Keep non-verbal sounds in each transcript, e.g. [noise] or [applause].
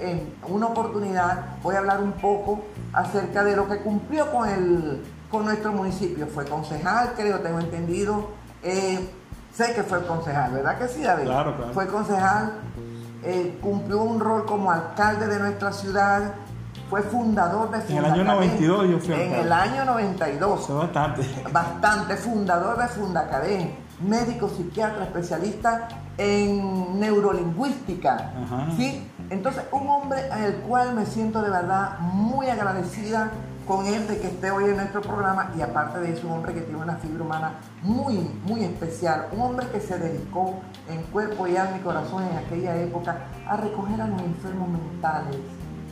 en una oportunidad, voy a hablar un poco acerca de lo que cumplió con, el, con nuestro municipio. Fue concejal, creo, tengo entendido. Eh, sé que fue concejal, ¿verdad que sí, David? Claro, claro. Fue concejal, eh, cumplió un rol como alcalde de nuestra ciudad, fue fundador de En el año 92 yo fui En alcalde. el año 92 Eso es bastante. bastante, fundador de Fundacadén, médico psiquiatra especialista en neurolingüística. Ajá. ¿sí? Entonces, un hombre al cual me siento de verdad muy agradecida con él de que esté hoy en nuestro programa y aparte de eso, un hombre que tiene una fibra humana muy, muy especial, un hombre que se dedicó en cuerpo y alma y corazón en aquella época a recoger a los enfermos mentales,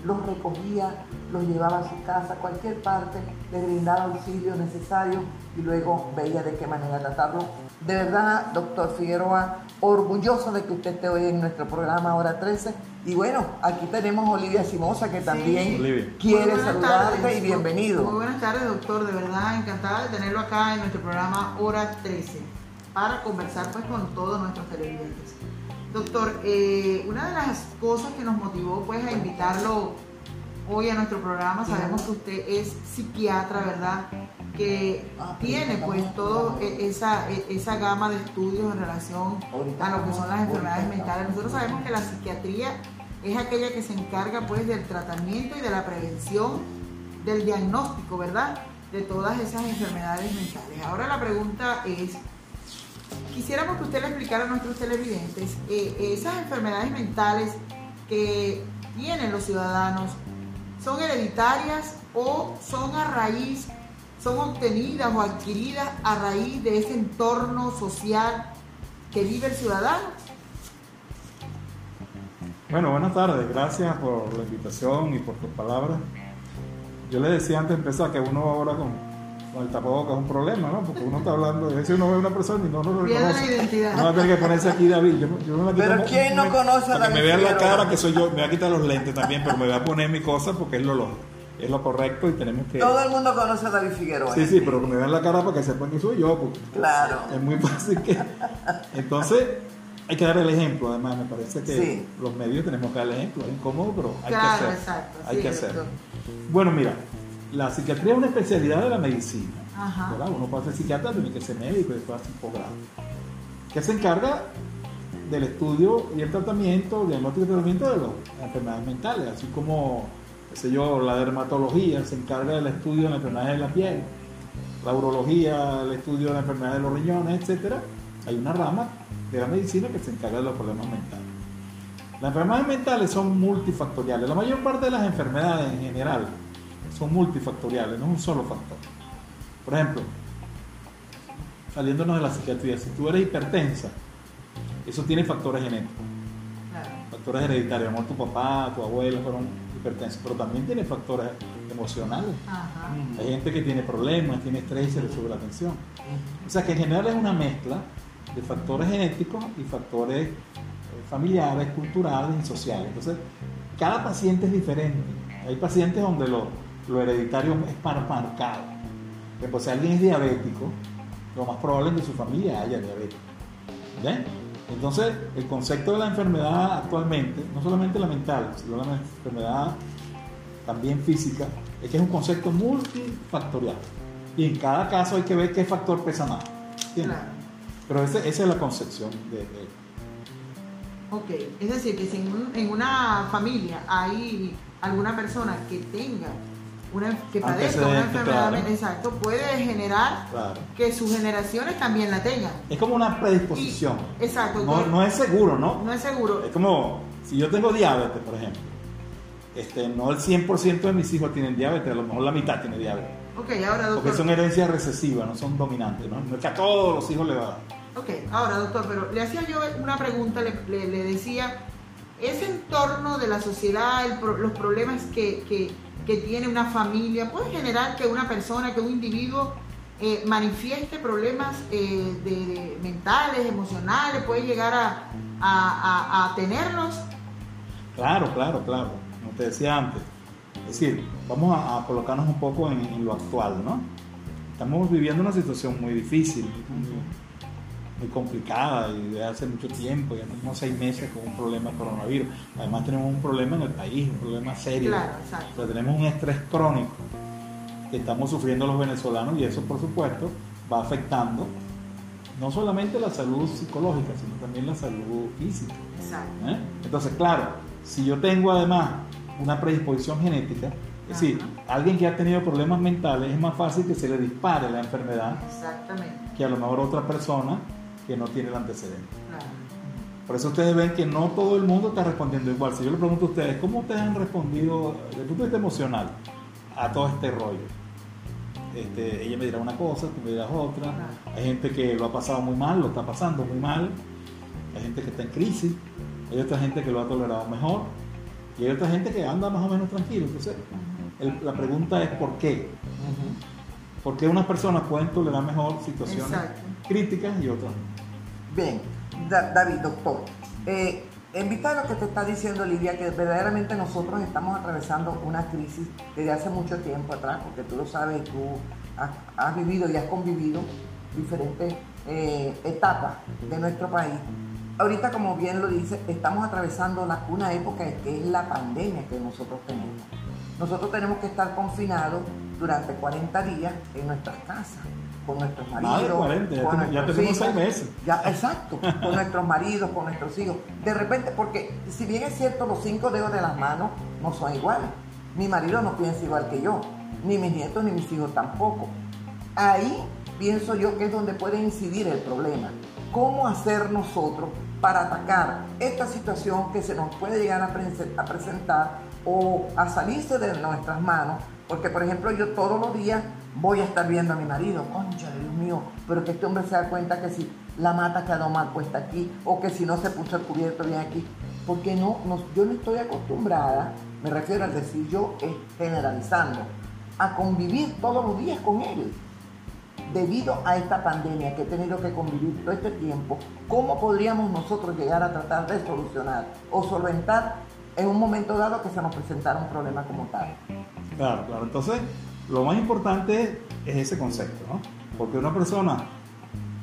los recogía, los llevaba a su casa, a cualquier parte, le brindaba auxilio necesario y luego veía de qué manera tratarlo. De verdad, doctor Figueroa, orgulloso de que usted esté hoy en nuestro programa Hora 13. Y bueno, aquí tenemos a Olivia Simosa que también quiere Muy buenas saludarte tardes, y bienvenido. Muy buenas tardes, doctor. De verdad, encantada de tenerlo acá en nuestro programa Hora 13 para conversar pues con todos nuestros televidentes. Doctor, eh, una de las cosas que nos motivó pues a invitarlo hoy a nuestro programa, sabemos que usted es psiquiatra, ¿verdad? Que tiene pues toda esa, e- esa gama de estudios en relación a lo que son las enfermedades mentales. Nosotros sabemos que la psiquiatría es aquella que se encarga pues del tratamiento y de la prevención del diagnóstico, ¿verdad? De todas esas enfermedades mentales. Ahora la pregunta es, quisiéramos que usted le explicara a nuestros televidentes eh, esas enfermedades mentales que tienen los ciudadanos, ¿son hereditarias o son a raíz, son obtenidas o adquiridas a raíz de ese entorno social que vive el ciudadano? Bueno, buenas tardes. Gracias por la invitación y por tus palabras. Yo le decía antes de empezar que uno ahora con, con el tapabocas es un problema, ¿no? Porque uno está hablando, a veces uno ve a una persona y no, no lo Pierde la reconoce. identidad. No va a tener que ponerse aquí David. Yo, yo me la quito Pero ¿quién no me- conoce a para que David me vean la Figueroa? cara que soy yo. Me voy a quitar los lentes también, pero me voy a poner mi cosa porque es lo, lo- es lo correcto y tenemos que... Todo el mundo conoce a David Figueroa. Sí, sí, pero que me vean la cara para que sepan que soy yo. Porque Claro. es muy fácil que. Entonces, hay que dar el ejemplo. Además, me parece que Sí. los medios tenemos que dar el ejemplo. Es incómodo, pero hay Claro, que hacer. exacto, Hay sí, que hacer. Bueno, mira, la psiquiatría es una especialidad de la medicina. Ajá. ¿verdad? Uno para ser psiquiatra tiene que ser médico y después hacer un posgrado. Que se encarga del estudio y el tratamiento, diagnóstico y tratamiento de las enfermedades mentales, así como, qué sé yo, la dermatología se encarga del estudio de las enfermedades de la piel, la urología, el estudio de las enfermedades de los riñones, etcétera. Hay una rama de la medicina que se encarga de los problemas mentales. Las enfermedades mentales son multifactoriales. La mayor parte de las enfermedades en general son multifactoriales, no es un solo factor. Por ejemplo, saliéndonos de la psiquiatría, si tú eres hipertensa, eso tiene factores genéticos, Claro. factores hereditarios. A lo mejor tu papá, tu abuelo fueron hipertensos, pero también tiene factores emocionales. Ajá. Hay gente que tiene problemas, tiene estrés y se le sube la tensión. O sea que en general es una mezcla de factores genéticos y factores eh, familiares, culturales y sociales. Entonces, cada paciente es diferente. Hay pacientes donde lo, lo hereditario es mar- marcado. Por ejemplo, si alguien es diabético, lo más probable es que su familia haya diabetes. ¿Ven? Entonces, el concepto de la enfermedad actualmente, no solamente la mental, sino la enfermedad también física, es que es un concepto multifactorial. Y en cada caso hay que ver qué factor pesa más. ¿entiendes? Claro. Pero ese- esa es la concepción de, de- Ok, es decir, que si en, un- en una familia hay alguna persona que tenga una que padezca una enfermedad, claro. exacto, puede generar Claro. que sus generaciones también la tengan. Es como una predisposición. Y- exacto, No, doctor. no es seguro, ¿no? No es seguro. Es como si yo tengo diabetes, por ejemplo. Este, no el 100% de mis hijos tienen diabetes, a lo mejor la mitad tiene diabetes. Ok, ahora Porque son herencias recesivas, no son dominantes. ¿no? No es que a todos los hijos le va a dar. Ok, ahora doctor, pero le hacía yo una pregunta, le, le- le decía, ese entorno de la sociedad, el los problemas que, que- que tiene una familia, puede generar que una persona, que un individuo eh, manifieste problemas eh, mentales, emocionales, puede llegar a, a- tenerlos. Claro, claro, claro. Como te decía antes. Es decir, vamos a, colocarnos un poco en, lo actual, ¿no? Estamos viviendo una situación muy difícil, muy complicada y de hace mucho tiempo, ya tenemos seis meses con un problema de coronavirus. Además tenemos un problema en el país, un problema serio. Claro, exacto. O sea, tenemos un estrés crónico que estamos sufriendo los venezolanos y eso por supuesto va afectando no solamente la salud psicológica, sino también la salud física. Exacto. ¿eh? Entonces, claro, si yo tengo además una predisposición genética, es decir, alguien que ha tenido problemas mentales, es más fácil que se le dispare la enfermedad Exactamente. que a lo mejor otra persona que no tiene el antecedente. Claro. Por eso ustedes ven que no todo el mundo está respondiendo igual. Si yo le pregunto a ustedes, ¿cómo ustedes han respondido desde el punto de vista emocional a todo este rollo? Este, ella me dirá una cosa, tú me dirás otra. Claro. Hay gente que lo ha pasado muy mal, lo está pasando muy mal. Hay gente que está en crisis. Hay otra gente que lo ha tolerado mejor. Y hay otra gente que anda más o menos tranquilo. Entonces, el- la pregunta es ¿por qué? ¿Por qué unas personas pueden tolerar mejor situaciones Exacto. críticas y otras no? Bien, Da- David, doctor, eh, en vista de lo que te está diciendo Lidia, que verdaderamente nosotros estamos atravesando una crisis desde hace mucho tiempo atrás, porque tú lo sabes, tú has, has vivido y has convivido diferentes eh, etapas de nuestro país. Ahorita, como bien lo dice, estamos atravesando la- una época que es la pandemia que nosotros tenemos. Nosotros tenemos que estar confinados durante 40 días en nuestras casas, con nuestros maridos. de 40, ya con tenemos- ya nuestros tenemos hijos. seis meses. Ya, exacto, con nuestros maridos, con nuestros hijos. De repente, porque si bien es cierto, los cinco dedos de las manos no son iguales. Mi marido no piensa igual que yo, ni mis nietos ni mis hijos tampoco. Ahí pienso yo que es donde puede incidir el problema. ¿Cómo hacer nosotros para atacar esta situación que se nos puede llegar a, prese- a presentar o a salirse de nuestras manos? Porque, por ejemplo, yo todos los días voy a estar viendo a mi marido, concha, Dios mío, pero que este hombre se da cuenta que si la mata quedó mal puesta aquí o que si no se puso el cubierto bien aquí. Porque no, no- yo no estoy acostumbrada, me refiero al decir yo eh, generalizando, a convivir todos los días con él debido a esta pandemia que he tenido que convivir todo este tiempo, ¿cómo podríamos nosotros llegar a tratar de solucionar o solventar en un momento dado que se nos presentara un problema como tal? Claro, claro. Entonces, lo más importante es ese concepto, ¿no? Porque una persona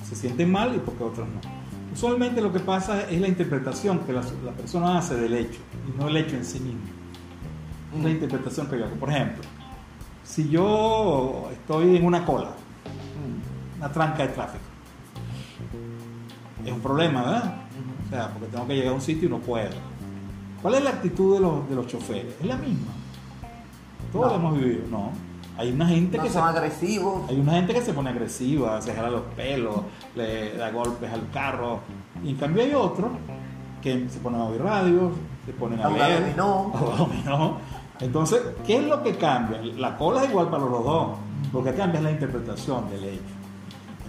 se siente mal y porque otras no. Usualmente lo que pasa es la interpretación que la, la persona hace del hecho y no el hecho en sí mismo. Es la interpretación que yo hago. Por ejemplo, si yo estoy en una cola, una tranca de tráfico, es un problema, ¿verdad? O sea, porque tengo que llegar a un sitio y no puedo. ¿Cuál es la actitud de los, de los choferes? Es la misma. Todos No. lo hemos vivido, no. Hay una gente No que se, son agresivos. hay una gente que se pone agresiva, se jala los pelos, le da golpes al carro. Y en cambio hay otros que se ponen a oír radio, se ponen a A leer, dominó. a dominó. Entonces, ¿qué es lo que cambia? La cola es igual para los dos. Lo que cambia es la interpretación del hecho.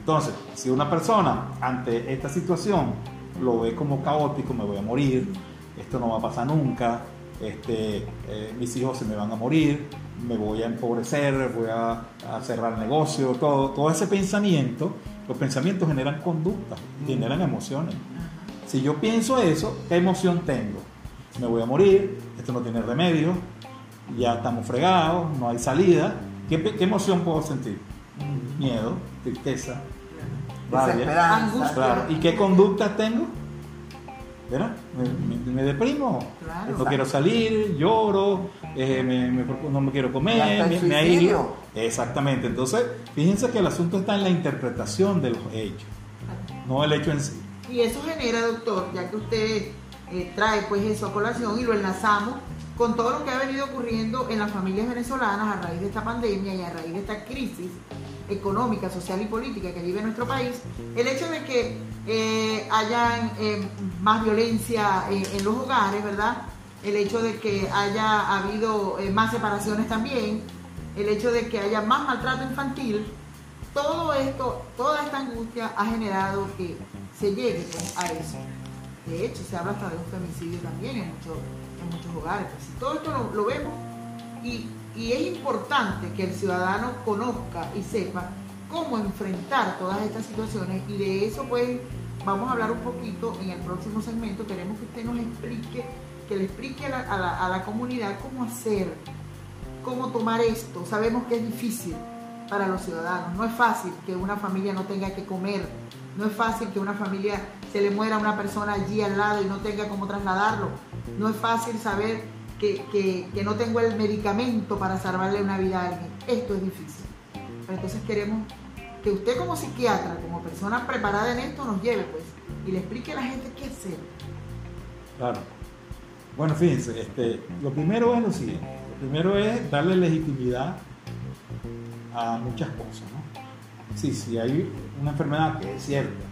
Entonces, si una persona ante esta situación lo ve como caótico, me voy a morir, esto no va a pasar nunca, este, eh, mis hijos se me van a morir, me voy a empobrecer, voy a, a cerrar negocio, todo, todo ese pensamiento, los pensamientos generan conducta, generan emociones. Si yo pienso eso, ¿qué emoción tengo? Me voy a morir, esto no tiene remedio, ya estamos fregados, no hay salida. ¿Qué, emoción puedo sentir? Miedo, tristeza, rabia. Angustia. Claro. ¿Y qué conductas tengo? ¿Verdad? Me, me- me deprimo. Claro. No quiero salir, lloro, eh, me- me- no me quiero comer, me, aíslo. Exactamente. Entonces, fíjense que el asunto está en la interpretación de los hechos, no el hecho en sí. Y eso genera, doctor, ya que usted eh, trae pues eso a colación y lo enlazamos con todo lo que ha venido ocurriendo en las familias venezolanas a raíz de esta pandemia y a raíz de esta crisis económica, social y política que vive nuestro país, el hecho de que eh, hayan eh, más violencia en, los hogares, ¿verdad? El hecho de que haya habido eh, más separaciones también, el hecho de que haya más maltrato infantil, todo esto, toda esta angustia ha generado que se llegue a eso. De hecho, se habla hasta de un femicidio también en muchos, en muchos hogares. Pues, todo esto lo, lo vemos y, y es importante que el ciudadano conozca y sepa cómo enfrentar todas estas situaciones y de eso pues vamos a hablar un poquito en el próximo segmento. Queremos que usted nos explique, que le explique a la, a la- a la comunidad cómo hacer, cómo tomar esto. Sabemos que es difícil para los ciudadanos, no es fácil que una familia no tenga que comer No es fácil que una familia se le muera a una persona allí al lado y no tenga cómo trasladarlo. No es fácil saber que, no tengo el medicamento para salvarle una vida a alguien. Esto es difícil. Entonces queremos que usted como psiquiatra, como persona preparada en esto, nos lleve pues y le explique a la gente qué hacer. Claro. Bueno, fíjense, este, lo primero es lo siguiente. Lo primero es darle legitimidad a muchas cosas. ¿no? Sí, si hay una enfermedad que es cierta,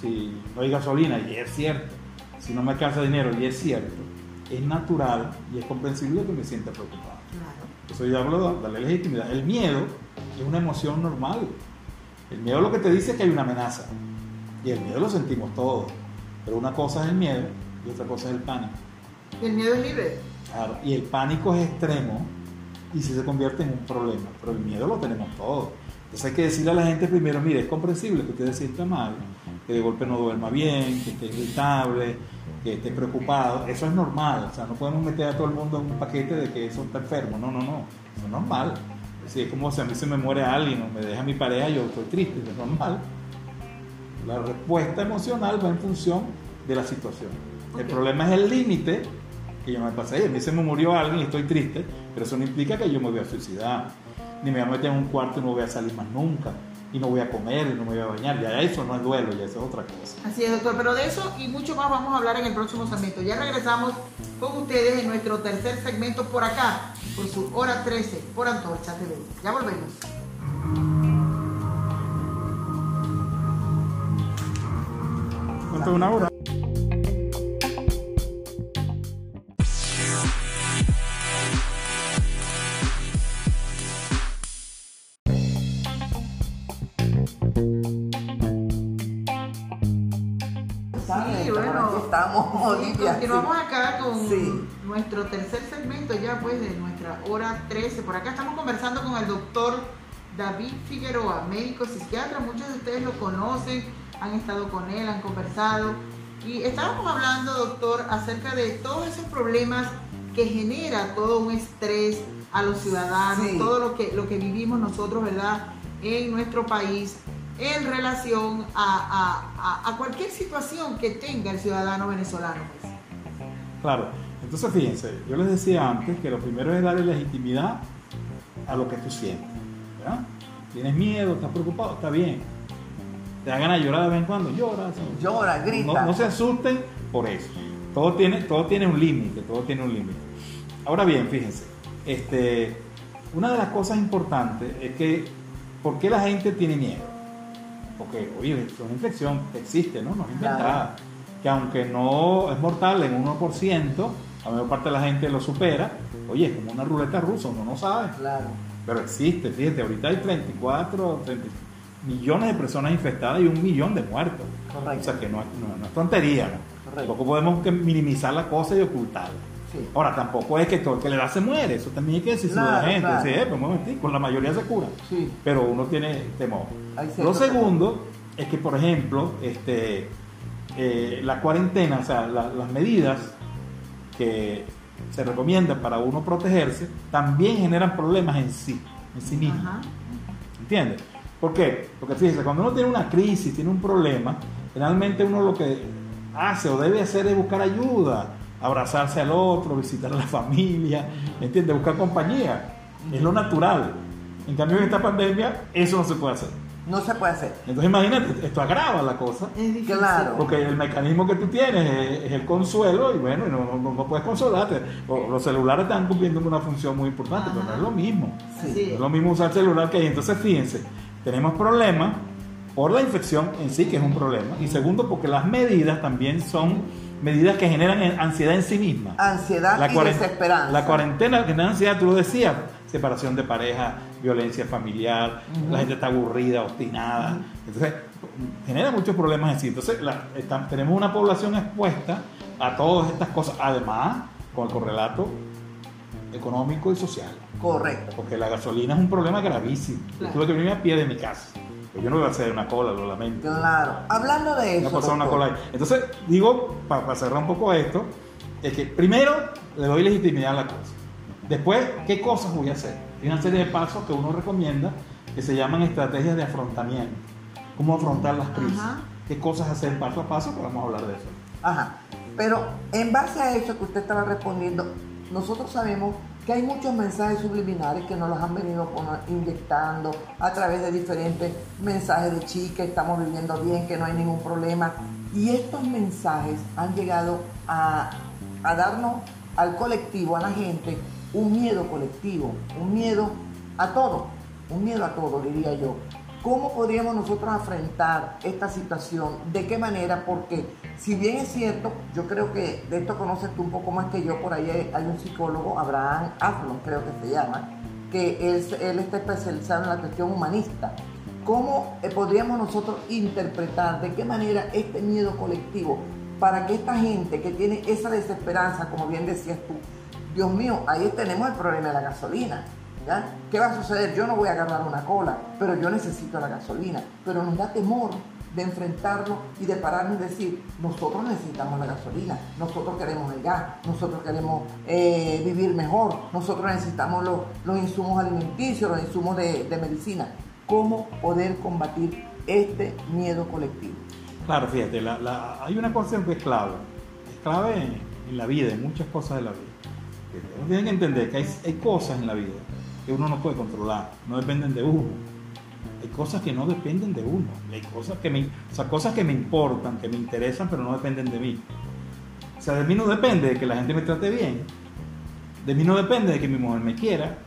si no hay gasolina y es cierto, si no me alcanza dinero y es cierto, es natural y es comprensible que me sienta preocupado. Claro. Entonces yo hablo de darle legitimidad. El miedo es una emoción normal. El miedo lo que te dice es que hay una amenaza. Y el miedo lo sentimos todos. Pero una cosa es el miedo y otra cosa es el pánico. Y el miedo es libre. Claro, y el pánico es extremo y si se convierte en un problema. Pero el miedo lo tenemos todos. Entonces hay que decirle a la gente primero, mire, es comprensible que usted se sienta mal, que de golpe no duerma bien, que esté irritable, que esté preocupado. Eso es normal. O sea, no podemos meter a todo el mundo en un paquete de que eso está enfermo. No, no, no. Eso es normal. es como si a mí se me muere alguien o me deja mi pareja, yo estoy triste. Es normal. La respuesta emocional va en función de la situación. El problema es el límite que yo me pasé. A mí se me murió alguien y estoy triste, pero eso no implica que yo me voy a suicidar. Ni me voy a meter en un cuarto y no voy a salir más nunca. Y no voy a comer y no me voy a bañar. Ya eso no es duelo, ya eso es otra cosa. Así es, doctor. Pero de eso y mucho más vamos a hablar en el próximo segmento. Ya regresamos con ustedes en nuestro tercer segmento por acá, por su hora 13, por Antorcha TV. Ya volvemos. una hora. Sí, continuamos acá con nuestro tercer segmento ya pues de nuestra hora 13. Por acá estamos conversando con el doctor David Figueroa, médico psiquiatra. Muchos de ustedes lo conocen han estado con él, han conversado. Y estábamos hablando, doctor, acerca de todos esos problemas que genera todo un estrés a los ciudadanos, todo lo que, lo que vivimos nosotros, ¿verdad?, en nuestro país en relación a, cualquier situación que tenga el ciudadano venezolano. Pues. Claro, entonces fíjense, yo les decía antes que lo primero es darle legitimidad a lo que tú sientes. ¿verdad? Tienes miedo, estás preocupado, está bien te da ganas de llorar de vez en cuando, llora. Llora, grita. No, se asusten por eso. Todo tiene, todo tiene un límite, todo tiene un límite. Ahora bien, fíjense, este, una de las cosas importantes es que, ¿por qué la gente tiene miedo? Porque, oye, es una infección existe, ¿no? No es inventada. Que aunque no es mortal en 1%, la mayor parte de la gente lo supera. Oye, es como una ruleta rusa, uno no sabe. Claro. Pero existe, fíjate, ahorita hay 34, 35 millones de personas infectadas y un millón de muertos. Correcto. O sea que no, es tontería. ¿no? Tampoco podemos minimizar la cosa y ocultarla. Ahora, tampoco es que todo el que le da se muere, eso también hay que decirlo a la gente. Sí, pues, con la mayoría se cura, sí. pero uno tiene temor. Lo segundo es que, por ejemplo, este, eh, la cuarentena, o sea, las medidas que se recomiendan para uno protegerse, también generan problemas en sí, en sí mismo. ¿Entiendes? ¿Por qué? Porque fíjense, cuando uno tiene una crisis, tiene un problema, generalmente uno lo que hace o debe hacer es buscar ayuda, abrazarse al otro, visitar a la familia, ¿entiendes? Buscar compañía. Es lo natural. En cambio, en esta pandemia, eso no se puede hacer. No se puede hacer. Entonces, imagínate, esto agrava la cosa. Es claro. Porque el mecanismo que tú tienes es, el consuelo y bueno, no, no, puedes consolarte. los celulares están cumpliendo una función muy importante, pero no es lo mismo. Sí. No es lo mismo usar celular que hay. Entonces, fíjense, tenemos problemas por la infección en sí, que es un problema, y segundo, porque las medidas también son medidas que generan ansiedad en sí mismas. Ansiedad la y desesperanza. La cuarentena genera ansiedad, tú lo decías, separación de pareja, violencia familiar, la gente está aburrida, obstinada. Entonces, genera muchos problemas en sí. Entonces, tenemos una población expuesta a todas estas cosas, además, con el correlato económico y social. Correcto. Porque la gasolina es un problema gravísimo. Yo tuve que venir a pie de mi casa. Yo no voy a hacer una cola, lo lamento. Claro. Hablando de eso. No una cola ahí. Entonces, digo, para, cerrar un poco esto, es que primero le doy legitimidad a la cosa. Después, ¿qué cosas voy a hacer? Hay una serie de pasos que uno recomienda que se llaman estrategias de afrontamiento. ¿Cómo afrontar las crisis? qué cosas hacer paso a paso, pero vamos a hablar de eso. Ajá. Pero en base a eso que usted estaba respondiendo, nosotros sabemos que hay muchos mensajes subliminales que nos los han venido inyectando a través de diferentes mensajes de chica, estamos viviendo bien, que no hay ningún problema. Y estos mensajes han llegado a darnos al colectivo, a la gente, un miedo colectivo, un miedo a todo, un miedo a todo, diría yo. ¿Cómo podríamos nosotros afrontar esta situación? ¿De qué manera? Porque si bien es cierto, yo creo que de esto conoces tú un poco más que yo, por ahí hay un psicólogo, Abraham Aflon creo que se llama, que él, está especializado en la cuestión humanista. ¿Cómo eh, podríamos nosotros interpretar de qué manera este miedo colectivo para que esta gente que tiene esa desesperanza, como bien decías tú, Dios mío, ahí tenemos el problema de la gasolina. ¿Qué va a suceder? Yo no voy a agarrar una cola, pero yo necesito la gasolina. Pero nos da temor de enfrentarlo y de pararnos y decir, nosotros necesitamos la gasolina, nosotros queremos el gas, nosotros queremos eh, vivir mejor, nosotros necesitamos los, insumos alimenticios, los insumos de, medicina. ¿Cómo poder combatir este miedo colectivo? Claro, fíjate, hay una cosa que es clave, es clave en, la vida, en muchas cosas de la vida. Uno tiene que entender que hay cosas en la vida que uno no puede controlar, no dependen de uno. Hay cosas que no dependen de uno, hay cosas que me, o sea, cosas que me importan, que me interesan, pero no dependen de mí. O sea, de mí no depende de que la gente me trate bien, de mí no depende de que mi mujer me quiera,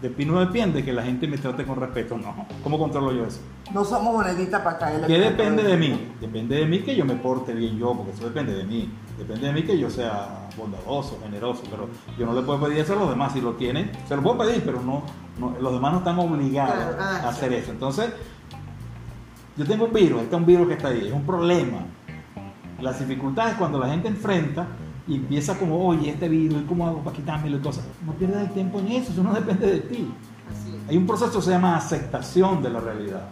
de mí no depende de que la gente me trate con respeto, no. ¿Cómo controlo yo eso? No somos moneditas para caerle. ¿Qué depende de mí? Depende de mí que yo me porte bien yo, porque eso depende de mí. Depende de mí que yo sea bondadoso, generoso, pero yo no le puedo pedir eso a los demás. Si lo tienen, se lo puedo pedir, pero no, los demás no están obligados a hacer eso. Entonces, yo tengo un virus, este es un virus que está ahí, es un problema. Las dificultades cuando la gente enfrenta y empieza como, oye, este virus, ¿cómo hago para quitármelo y cosas? No pierdas el tiempo en eso, eso no depende de ti. Hay un proceso que se llama aceptación de la realidad.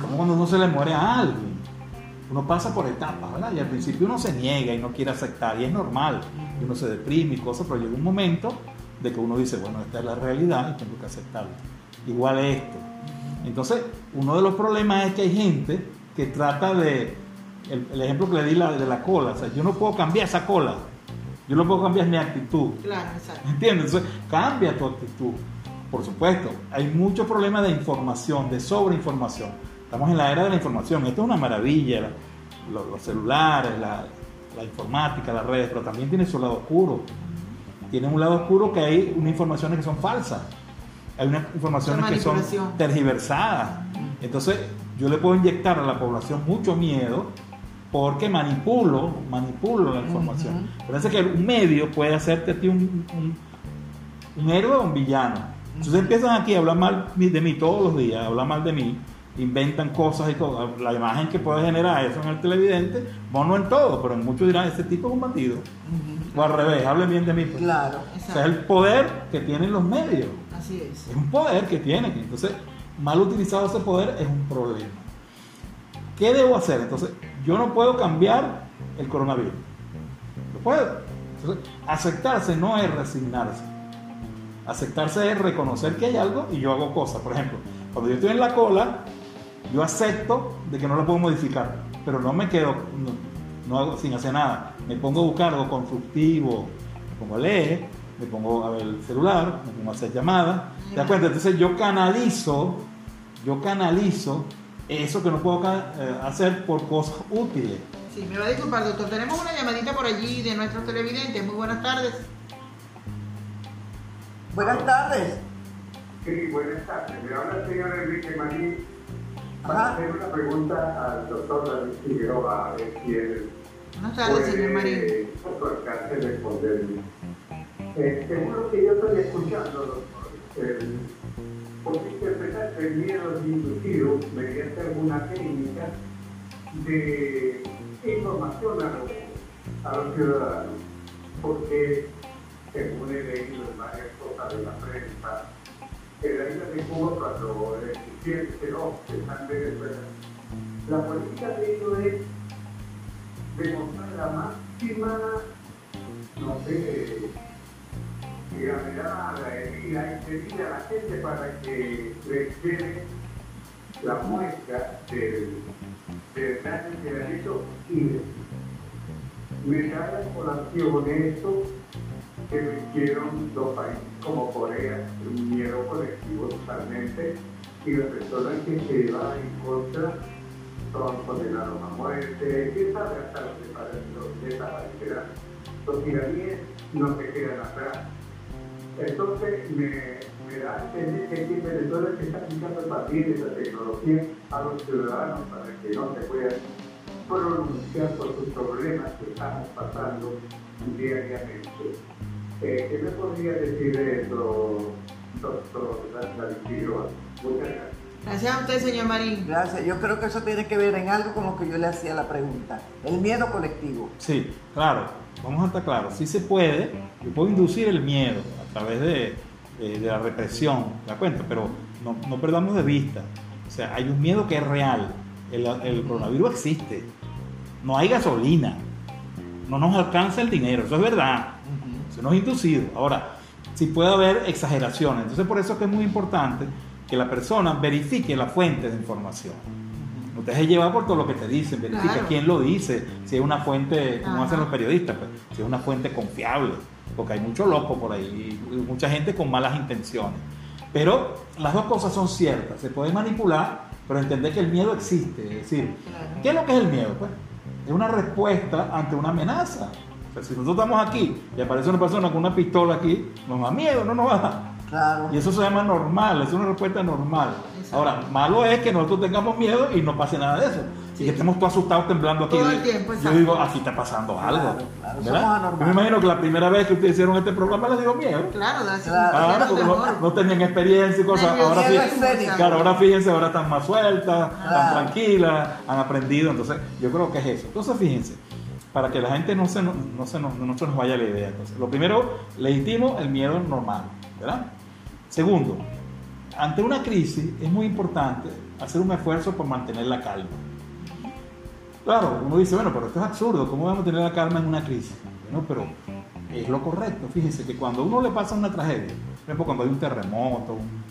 Como cuando uno se le muere a alguien uno pasa por etapas, ¿verdad? Y al principio uno se niega y no quiere aceptar, y es normal, y uno se deprime y cosas, pero llega un momento de que uno dice, bueno, esta es la realidad y tengo que aceptarla. Igual esto. Entonces, uno de los problemas es que hay gente que trata de, el, ejemplo que le di la, de la cola, o sea, yo no puedo cambiar esa cola, yo no puedo cambiar mi actitud. Claro, exacto. ¿Entiendes? Entonces, cambia tu actitud. Por supuesto, hay muchos problemas de información, de sobreinformación Estamos en la era de la información. Esto es una maravilla. Los, celulares, la, informática, las redes, pero también tiene su lado oscuro. Tiene un lado oscuro que hay unas informaciones que son falsas. Hay unas informaciones que son tergiversadas. Entonces, yo le puedo inyectar a la población mucho miedo porque manipulo, manipulo la información. Parece que un medio puede hacerte a ti un, un, héroe o un villano. Entonces empiezan aquí a hablar mal de mí todos los días, a hablar mal de mí, inventan cosas y todo. La imagen que puede generar eso en el televidente, bueno, no en todo, pero en muchos dirán, este tipo es un bandido. O al revés, hablen bien de mí. Pues. Claro. O sea, es el poder que tienen los medios. Así es. Es un poder que tienen. Entonces, mal utilizado ese poder es un problema. ¿Qué debo hacer? Entonces, yo no puedo cambiar el coronavirus. No puedo. Entonces, aceptarse no es resignarse. Aceptarse es reconocer que hay algo y yo hago cosas. Por ejemplo, cuando yo estoy en la cola, yo acepto de que no lo puedo modificar, pero no me quedo no, hago, sin hacer nada. Me pongo a buscar algo constructivo, me pongo a leer, me pongo a ver el celular, me pongo a hacer llamadas. ¿Te das cuenta? Entonces yo canalizo, yo canalizo eso que no puedo eh, hacer por cosas útiles. Sí, me va a disculpar, doctor. Tenemos una llamadita por allí de nuestros televidentes. Muy buenas tardes. Buenas tardes. Sí, buenas tardes. Me habla el señor Enrique Marín para hacer una pregunta al doctor David Figueroa, a ver si él Buenas tardes, señor Marín. Su alcance responderme. Eh, seguro que yo estoy escuchando, doctor, el, porque interpretar el miedo inducido mediante alguna técnica de información a los, a los ciudadanos, porque según he leído en varias cosas de la prensa, en la isla de Cuba cuando el no, que están de Venezuela. La política de ellos es demostrar la máxima, no sé, gravedad, la herida, a la gente para que le quede la muestra del, de daño que han hecho y me cae la colación esto que me hicieron dos países como Corea, un miedo colectivo totalmente, y las personas que se van en contra son condenados a muerte, quién sabe hasta los desaparecerán. Los iraníes no se quedan atrás. Entonces me, me da a entender que Venezuela está aplicando el partir de esa tecnología a los ciudadanos para que no se puedan pronunciar por sus problemas que estamos pasando diariamente. Eh, ¿Qué me podría decir de eso, doctor David Muchas gracias. Gracias a usted, señor Marín. Gracias. Yo creo que eso tiene que ver en algo con lo que yo le hacía la pregunta. El miedo colectivo. Sí, claro. Vamos a estar claros. Sí se puede. Yo puedo inducir el miedo a través de, de, de la represión, ¿la cuenta? Pero no, no, perdamos de vista. O sea, hay un miedo que es real. El, el coronavirus existe. No hay gasolina. No nos alcanza el dinero. Eso es verdad. Eso no es inducido. Ahora, sí puede haber exageraciones. Entonces, por eso es que es muy importante que la persona verifique la fuente de información. No te dejes llevar por todo lo que te dicen, verifica Claro. quién lo dice, si es una fuente, como Ajá. hacen los periodistas, pues, si es una fuente confiable, porque hay mucho loco por ahí, y mucha gente con malas intenciones. Pero las dos cosas son ciertas, se puede manipular, pero entender que el miedo existe. Es decir, Claro. ¿qué es lo que es el miedo? Pues es una respuesta ante una amenaza. Si nosotros estamos aquí y aparece una persona con una pistola aquí, nos da miedo, no nos da. Claro. Y eso se llama normal, es una respuesta normal. Ahora, malo es que nosotros tengamos miedo y no pase nada de eso. Y que estemos todos asustados temblando aquí. Todo el tiempo, Yo digo, aquí está pasando algo. Claro, claro, ¿verdad? somos. Yo me imagino que la primera vez que ustedes hicieron este programa les dio miedo. Claro, Claro. Claro, no, tenían experiencia y cosas. Ahora, fí- escénico. claro, ahora fíjense, ahora están más sueltas, están Claro. tranquilas, han aprendido. Entonces, yo creo que es eso. Entonces, fíjense, para que la gente no se, no, se, nos- no se nos vaya la idea. Lo primero, legítimo el miedo normal. Segundo, ante una crisis es muy importante hacer un esfuerzo por mantener la calma. Claro, uno dice, bueno, pero esto es absurdo, ¿cómo vamos a tener la calma en una crisis? Bueno, pero es lo correcto. Fíjense que cuando uno le pasa una tragedia, por ejemplo, cuando hay un terremoto, un,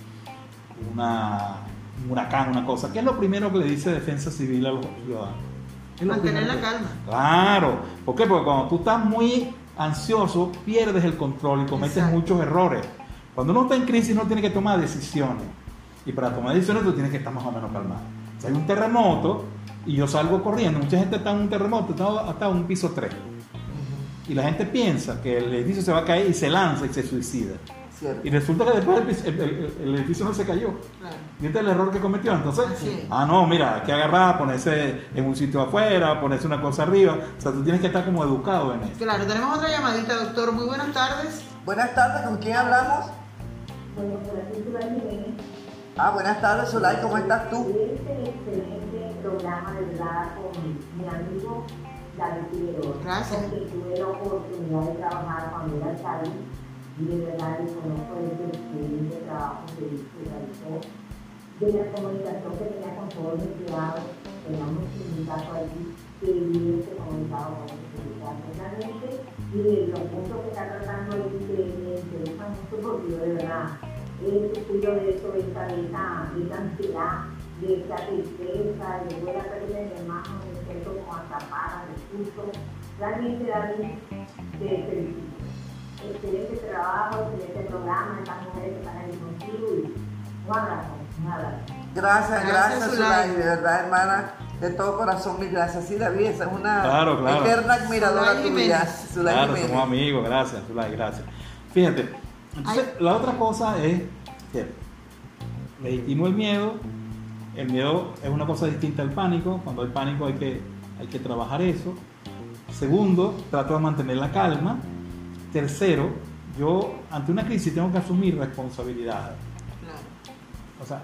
una, un huracán, una cosa, ¿qué es lo primero que le dice Defensa Civil a los ciudadanos? ¿Qué es lo Mantener la calma. Claro, ¿por qué? Porque cuando tú estás muy ansioso, pierdes el control y cometes Exacto. muchos errores. Cuando uno está en crisis, no tiene que tomar decisiones. Y para tomar decisiones, tú tienes que estar más o menos calmado. Si hay un terremoto y yo salgo corriendo, mucha gente está en un terremoto, está hasta un piso 3. Y la gente piensa que el edificio se va a caer y se lanza y se suicida. Cierto. Y resulta que después el, piso- el- el- el edificio no se cayó. Claro. ¿Y este es el error que cometió? Entonces, ah, no, mira, hay que agarrar, ponerse en un sitio afuera, ponerse una cosa arriba. O sea, tú tienes que estar como educado en eso. Claro, tenemos otra llamadita, doctor. Muy buenas tardes. Buenas tardes, ¿con quién hablamos? Bueno, por aquí Zulay Jiménez, Ah, buenas tardes, Zulay, ¿cómo estás tú? este excelente programa de verdad con mi amigo David Figueroa. Gracias. Con quien tuve la oportunidad de trabajar cuando era alcalde y de verdad le conozco el excelente trabajo que realizó de la comunicación que tenía con todos los empleados. Teníamos un sindicato allí que bien se comunicaba con los sindicatos realmente y de los puntos que está tratando él que me interesa mucho porque yo de verdad he sufrido de eso, de esta, de de esa ansiedad, de esa tristeza, de voy a perder a mi hermano, me siento como atrapada, susto. Realmente David, te felicito. Excelente trabajo, excelente programa, estas mujeres que están ahí contigo y un abrazo, un abrazo. Gracias, Gracias, gracias, Zulay. De verdad, hermana, de todo corazón, mil gracias. Sí, David, esa es una Claro, claro. eterna admiradora tuya. Claro, Jiménez. somos amigos, gracias, Zulay, gracias. Fíjate, entonces, la otra cosa es que legitimo el miedo. El miedo es una cosa distinta al pánico. Cuando hay pánico hay que, hay que trabajar eso. Segundo, trato de mantener la calma. Tercero, yo ante una crisis tengo que asumir responsabilidades. Claro. O sea,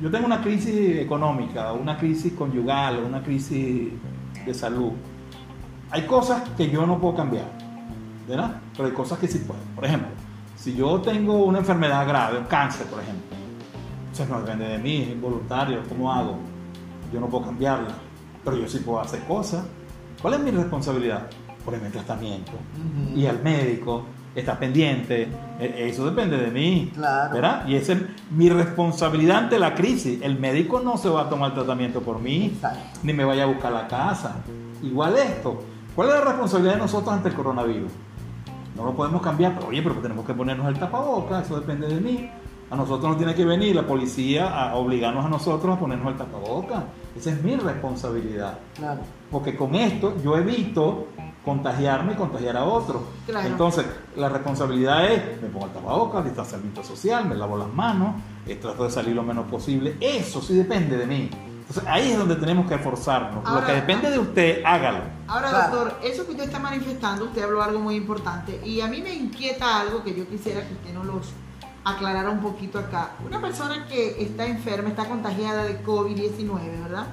yo tengo una crisis económica, una crisis conyugal, una crisis de salud. Hay cosas que yo no puedo cambiar, ¿verdad? Pero hay cosas que sí puedo. Por ejemplo, si yo tengo una enfermedad grave, un cáncer, por ejemplo, eso no depende de mí, es involuntario, ¿cómo hago? Yo no puedo cambiarla, pero yo sí puedo hacer cosas. ¿Cuál es mi responsabilidad? Ponerme en tratamiento. Y al médico, está pendiente. E- Eso depende de mí. Claro. ¿Verdad? Y esa es mi responsabilidad ante la crisis. El médico no se va a tomar tratamiento por mí, Exacto. ni me vaya a buscar la casa. Igual esto. ¿Cuál es la responsabilidad de nosotros ante el coronavirus? No lo podemos cambiar, pero oye, pero tenemos que ponernos el tapabocas, eso depende de mí. A nosotros no tiene que venir la policía a obligarnos a nosotros a ponernos el tapabocas. Esa es mi responsabilidad. Claro. Porque con esto yo evito contagiarme y contagiar a otros. Claro. Entonces, la responsabilidad es, me pongo el tapabocas, distanciamiento social, me lavo las manos, eh, trato de salir lo menos posible. Eso sí depende de mí. Entonces, ahí es donde tenemos que esforzarnos. lo que depende de usted, hágalo. Ahora, Claro. doctor, eso que usted está manifestando, usted habló algo muy importante y a mí me inquieta algo que yo quisiera que usted nos los aclarara un poquito acá. Una persona que está enferma, está contagiada de COVID-19, ¿verdad?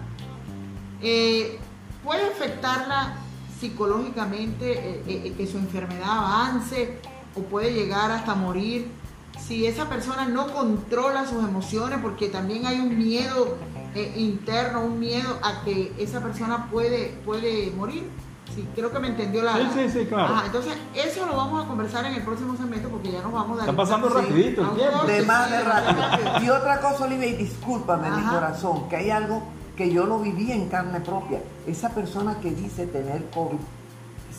Eh, ¿Puede afectarla psicológicamente eh, eh, eh, que su enfermedad avance o puede llegar hasta morir? Si esa persona no controla sus emociones, porque también hay un miedo eh, interno, un miedo a que esa persona puede, puede morir. Sí, creo que me entendió la... Sí, sí, sí, claro. Ajá, entonces, eso lo vamos a conversar en el próximo segmento porque ya nos vamos a dar... Está pasando Sí. rapidito el tiempo. De más de rápido. Y otra cosa, Olivia, y discúlpame mi corazón, que hay algo que yo lo viví en carne propia. Esa persona que dice tener COVID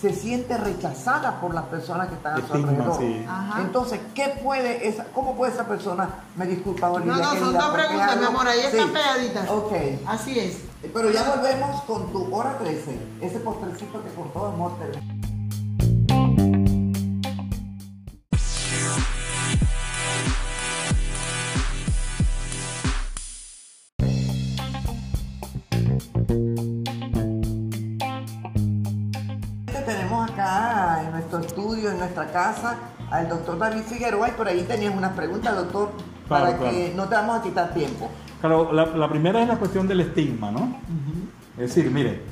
se siente rechazada por las personas que están a su Estigma, alrededor. sí. Entonces, ¿qué puede esa, ¿cómo puede esa persona? Me disculpa, Olivia. No, no, son dos preguntas, mi amor, ahí están Sí. pegaditas. Ok. Así es. Pero ya volvemos con tu hora 13, ese postrecito que con todo amor te nuestro estudio, en nuestra casa, al doctor David Figueroa y por ahí tenías unas preguntas, doctor, para Claro, que no te vamos a quitar tiempo. Claro, la, la primera es la cuestión del estigma, ¿no? Es decir, mire,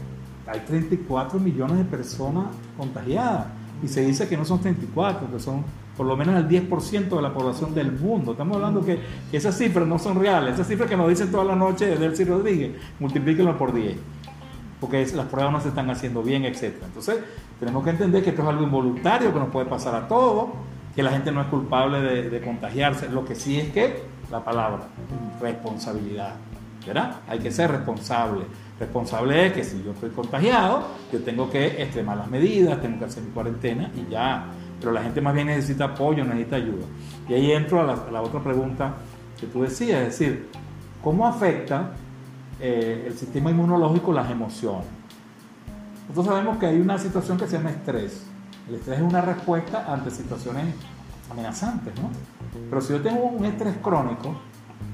hay 34 millones de personas contagiadas y se dice que no son 34, que son por lo menos el 10% de la población del mundo. Estamos hablando que, que esas cifras no son reales, esas cifras que nos dicen toda la noche de Delcy Rodríguez, multiplíquenlo por 10, porque las pruebas no se están haciendo bien, etc. Entonces, tenemos que entender que esto es algo involuntario, que nos puede pasar a todos, que la gente no es culpable de, contagiarse. Lo que sí es que, la palabra, responsabilidad. ¿verdad? Hay que ser responsable. Responsable es que si yo estoy contagiado, yo tengo que extremar las medidas, tengo que hacer mi cuarentena y ya. Pero la gente más bien necesita apoyo, necesita ayuda. Y ahí entro a la otra pregunta que tú decías, es decir, ¿cómo afecta eh, el sistema inmunológico las emociones? Nosotros sabemos que hay una situación que se llama estrés. El estrés es una respuesta ante situaciones amenazantes, ¿no? Pero si yo tengo un estrés crónico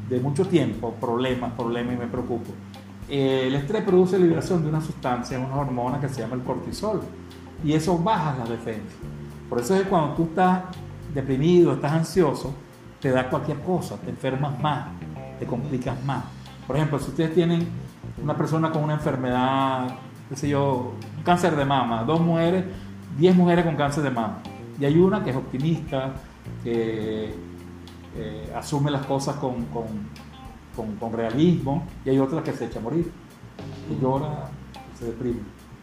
de mucho tiempo, problemas, problemas y me preocupo, eh, el estrés produce liberación de una sustancia, una hormona que se llama el cortisol. Y eso baja las defensas. Por eso es que cuando tú estás deprimido, estás ansioso, te da cualquier cosa, te enfermas más, te complicas más. Por ejemplo, si ustedes tienen una persona con una enfermedad, qué sé yo, un cáncer de mama, dos mujeres, diez mujeres con cáncer de mama, y hay una que es optimista, que eh, asume las cosas con, con, con- con realismo, y hay otra que se echa a morir, que llora, se deprime.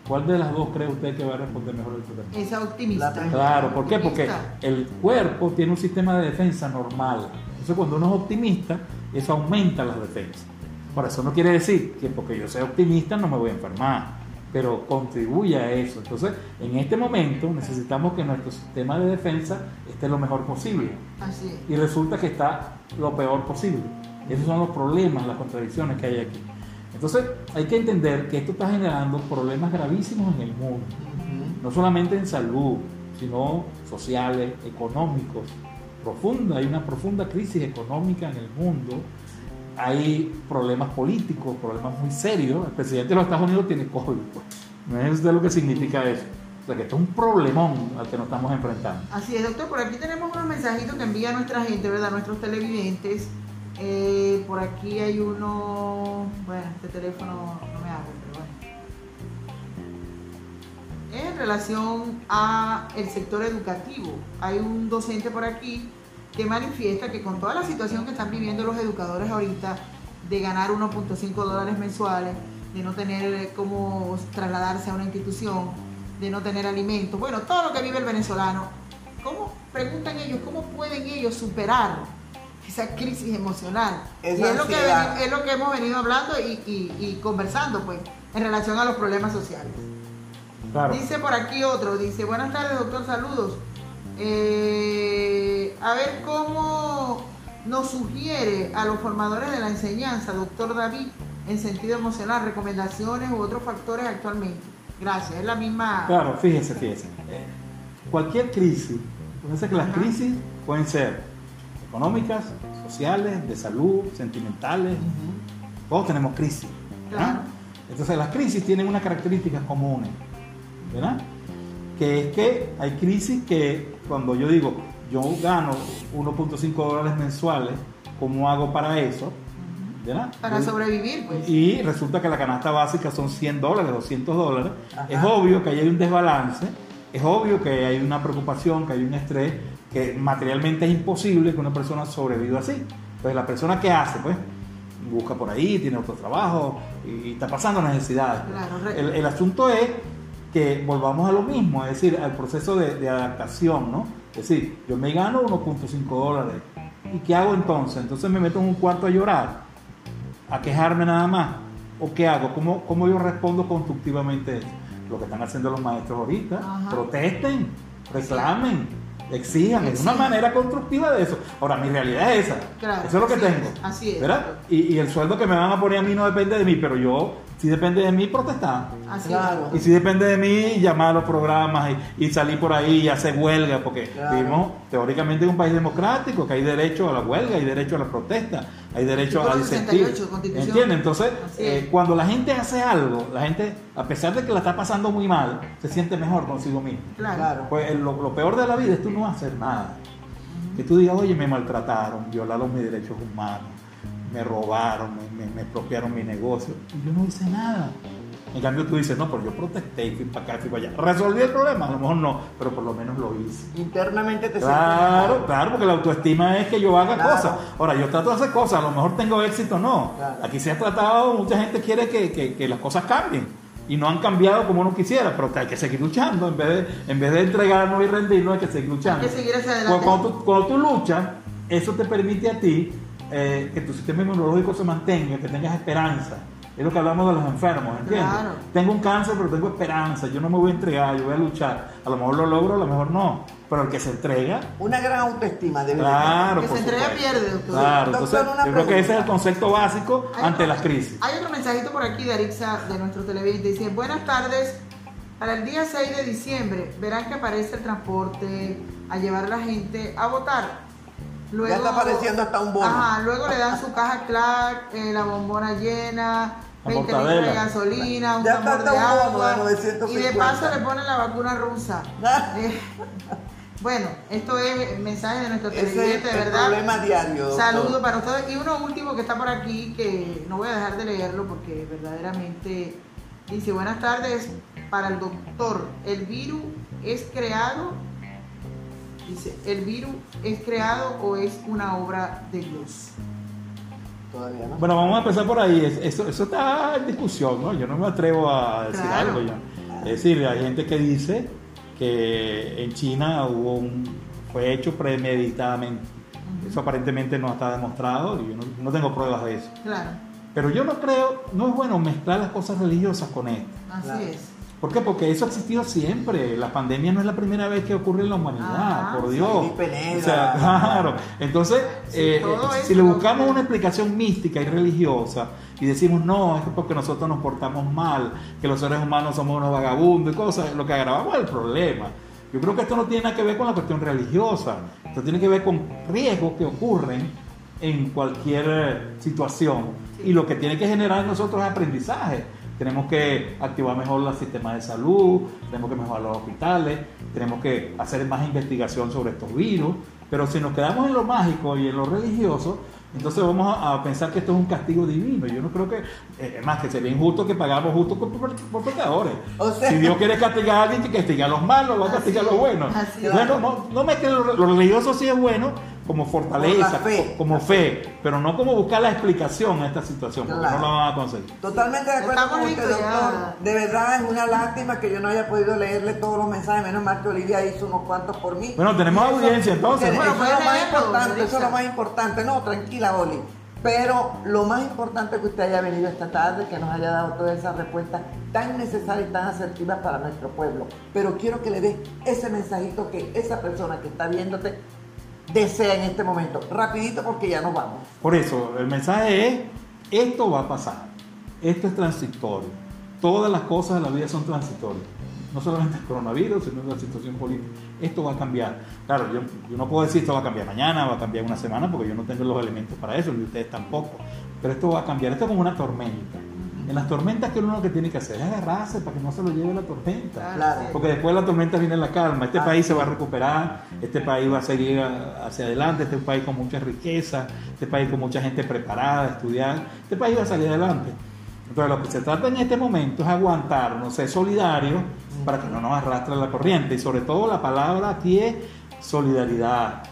¿Cuál de las dos cree usted que va a responder mejor el tratamiento? Esa optimista. La Claro, ¿por qué? Porque el cuerpo tiene un sistema de defensa normal. Entonces, cuando uno es optimista, eso aumenta las defensas. Por eso no quiere decir que porque yo sea optimista no me voy a enfermar, pero contribuye a eso. Entonces, en este momento necesitamos que nuestro sistema de defensa esté lo mejor posible. Así. Y resulta que está lo peor posible. Esos son los problemas, las contradicciones que hay aquí. Entonces, hay que entender que esto está generando problemas gravísimos en el mundo no solamente en salud, sino sociales, económicos. Profunda, hay una profunda crisis económica en el mundo. Hay problemas políticos, problemas muy serios. El presidente de los Estados Unidos tiene COVID. pues. No es usted lo que significa eso. O sea que esto es un problemón al que nos estamos enfrentando. Así es, doctor. Por aquí tenemos unos mensajitos que envía nuestra gente, ¿verdad? Nuestros televidentes. Eh, por aquí hay uno. Bueno, este teléfono no me abre, pero bueno. En relación a el sector educativo, hay un docente por aquí que manifiesta que con toda la situación que están viviendo los educadores ahorita, de ganar 1.5 dólares mensuales, de no tener eh, cómo trasladarse a una institución, de no tener alimentos, bueno, todo lo que vive el venezolano. ¿Cómo, preguntan ellos, cómo pueden ellos superar esa crisis emocional? Esa y es lo, que es lo que hemos venido hablando y, y- y conversando, pues, en relación a los problemas sociales. Claro. Dice por aquí otro, dice, buenas tardes doctor, saludos. Eh, a ver cómo nos sugiere a los formadores de la enseñanza, doctor David, en sentido emocional, recomendaciones u otros factores actualmente. Gracias, es la misma... Claro, fíjese. Eh, Cualquier crisis, fíjese que las Ajá. crisis pueden ser económicas, sociales, de salud, sentimentales, todos tenemos crisis. Claro. Entonces las crisis tienen unas características comunes, ¿verdad? Que es que hay crisis que cuando yo digo, yo gano 1.5 dólares mensuales, ¿cómo hago para eso? ¿Verdad? Para Yo- sobrevivir, pues. y resulta que la canasta básica son 100 dólares, 200 dólares. Ajá. Es obvio que ahí hay un desbalance, es obvio que hay una preocupación, que hay un estrés, que materialmente es imposible que una persona sobreviva así. Pues la persona que hace, pues, busca por ahí, tiene otro trabajo y está pasando necesidades. Claro, El, el asunto es que volvamos a lo mismo, es decir, al proceso de, de adaptación, ¿no? Es decir, yo me gano 1.5 dólares. ¿Y qué hago entonces? Entonces me meto en un cuarto a llorar a quejarme nada más? ¿O qué hago? ¿Cómo, cómo yo respondo constructivamente eso? Lo que están haciendo los maestros ahorita, Ajá. protesten, reclamen, exijan, es una manera constructiva de eso. Ahora, mi realidad es esa, Claro, eso es lo que es, tengo. así es. ¿verdad? Y, y el sueldo que me van a poner a mí no depende de mí, pero yo, si depende de mí, protestar. Así Claro. Y si depende de mí, llamar a los programas y, y salir por ahí y hacer huelga, porque Claro. vivimos teóricamente en un país democrático, que hay derecho a la huelga, hay derecho a la protesta, hay derecho a disentir. 68, Constitución. ¿Entiendes? Entonces, eh, cuando la gente hace algo, la gente, a pesar de que la está pasando muy mal, se siente mejor consigo mismo. Claro. Claro. Pues eh, lo, lo peor de la vida es tú no hacer nada. Que tú digas, oye, me maltrataron, violaron mis derechos humanos, me robaron, me, me- me expropiaron mi negocio. Y yo no hice nada. En cambio tú dices, no, pero yo protesté y fui para acá, fui para allá. ¿Resolví el problema? A lo mejor no, pero por lo menos lo hice. Internamente te Claro, sientes claro, porque la autoestima es que yo haga Claro. cosas. Ahora, yo trato de hacer cosas, a lo mejor tengo éxito o no. Claro. Aquí se ha tratado, mucha gente quiere que, que- que las cosas cambien. Y no han cambiado como uno quisiera, pero hay que seguir luchando. En vez de, en vez de entregarnos y rendirnos, hay que seguir luchando. Hay que seguir hacia Cuando, adelante. cuando tú, cuando tú luchas, eso te permite a ti eh, que tu sistema inmunológico se mantenga, que tengas esperanza. Es lo que hablamos de los enfermos, ¿entiendes? Claro. Tengo un cáncer, pero tengo esperanza. Yo no me voy a entregar, yo voy a luchar. A lo mejor lo logro, a lo mejor no. Pero el que se entrega, Una gran autoestima de claro. que por se entrega pierde, doctor. Claro, entonces yo creo que ese es el concepto básico Hay ante otro- las crisis. Hay otro mensajito por aquí de Arixa, de nuestro televidente. Dice, buenas tardes. Para el día 6 de diciembre verán que aparece el transporte a llevar a la gente a votar. Luego, Ya está apareciendo hasta un bono. Ajá, luego le dan su caja Clark, eh, la bombona llena, La 20 litros de gasolina, un Ya está tambor de un bono de agua. Y 950. de paso le ponen la vacuna rusa. [laughs] Ah. Eh, bueno, esto es el mensaje de nuestro televidente, de verdad. problema diario. Saludos para ustedes. Y uno último que está por aquí, que no voy a dejar de leerlo porque verdaderamente dice, buenas tardes para el doctor. El virus es creado, dice, ¿el virus es creado o es una obra de Dios? Todavía no. Bueno, vamos a empezar por ahí. Es- Eso, eso está en discusión, ¿no? Yo no me atrevo a decir Claro. algo ya. Es decir, hay gente que dice que en China hubo un, fue hecho premeditadamente. Eso aparentemente no está demostrado y yo no, no tengo pruebas de eso. Claro, Pero yo no creo, no es bueno mezclar las cosas religiosas con esto. así Claro. es. ¿Por qué? Porque eso ha existido siempre. La pandemia no es la primera vez que ocurre en la humanidad, Ajá, por Dios. O sea, [laughs] claro. Entonces, Sí, eh, eh, si le buscamos una explicación mística y religiosa y decimos, no, es porque nosotros nos portamos mal, que los seres humanos somos unos vagabundos y cosas, lo que agravamos es el problema. Yo creo que esto no tiene nada que ver con la cuestión religiosa. Esto tiene que ver con riesgos que ocurren en cualquier eh, situación. Y lo que tiene que generar en nosotros es aprendizaje. Tenemos que activar mejor el sistema de salud, tenemos que mejorar los hospitales, tenemos que hacer más investigación sobre estos virus. Pero si nos quedamos en lo mágico y en lo religioso, entonces vamos a, pensar que esto es un castigo divino. Yo no creo que, eh, más, que sería injusto que pagamos justo por, por- por pecadores. O sea- si Dios quiere castigar a alguien, que castiga a los malos, va a castigar a los buenos. Bueno, no, no me creo, lo religioso sí es bueno, como fortaleza, fe. como fe, pero no como buscar la explicación a esta situación, porque Claro. no la van a conseguir. Totalmente de acuerdo Estamos con usted, doctor. De verdad es una lástima que yo no haya podido leerle todos los mensajes, menos mal que Olivia hizo unos cuantos por mí. Bueno, tenemos eso- audiencia, entonces. Bueno, eso es lo más importante, eso es lo más importante. No, tranquila, Oli. Pero lo más importante es que usted haya venido esta tarde, que nos haya dado todas esas respuestas tan necesarias y tan asertivas para nuestro pueblo. Pero quiero que le dé ese mensajito que esa persona que está viéndote desea en este momento. Rapidito porque ya nos vamos. Por eso, el mensaje es, esto va a pasar, esto es transitorio, todas las cosas de la vida son transitorias, no solamente el coronavirus, sino la situación política, esto va a cambiar. Claro, yo, no puedo decir esto va a cambiar mañana, va a cambiar una semana, porque yo no tengo los elementos para eso, ni ustedes tampoco, pero esto va a cambiar, esto es como una tormenta. En las tormentas, que uno lo que tiene que hacer es agarrarse para que no se lo lleve la tormenta. Claro. sí. Porque después de la tormenta viene la calma. Este Ah. país se va a recuperar, este país va a seguir hacia adelante, este país con mucha riqueza, este país con mucha gente preparada, estudiar, este país va a salir adelante. Entonces lo que se trata en este momento es aguantarnos, ser solidarios para que no nos arrastre la corriente. Y sobre todo la palabra aquí es solidaridad,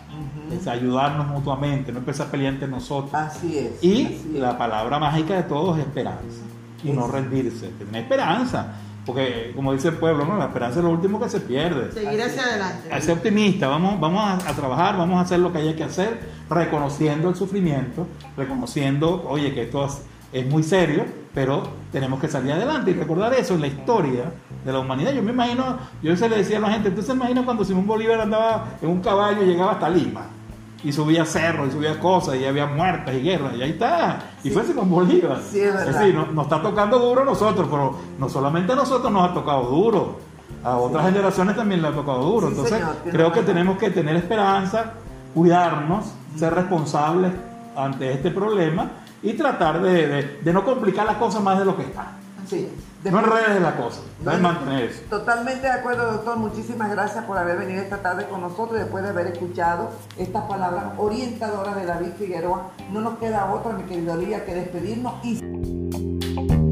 es ayudarnos mutuamente, no empezar a pelear entre nosotros. Así es. Y así es. la palabra mágica de todos es esperanza. Y no rendirse, tener esperanza. Porque, como dice el pueblo, ¿no? la esperanza es lo último que se pierde. Seguir hacia adelante. A ser optimista, vamos, vamos a, a trabajar, vamos a hacer lo que haya que hacer, reconociendo el sufrimiento, reconociendo, oye, que esto es, es muy serio, pero tenemos que salir adelante y recordar eso en la historia de la humanidad. Yo me imagino, yo se le decía a la gente, ¿tú se imagina cuando Simón Bolívar andaba en un caballo y llegaba hasta Lima? Y subía cerros, y subía cosas, y había muertes y guerras, y ahí está. Y fue Simón Bolívar. Sí, es verdad. decir, no- nos está tocando duro a nosotros, pero no solamente a nosotros nos ha tocado duro, a otras generaciones también le ha tocado duro. Sí, Entonces, señor, creo que tenemos que tener esperanza, cuidarnos, ser responsables ante este problema y tratar de, de- de no complicar las cosas más de lo que está. Sí. No enredes la cosa, No, debes mantener eso. Totalmente de acuerdo, doctor. Muchísimas gracias por haber venido esta tarde con nosotros y después de haber escuchado estas palabras orientadoras de David Figueroa. No nos queda otra, mi querido Lía, que despedirnos y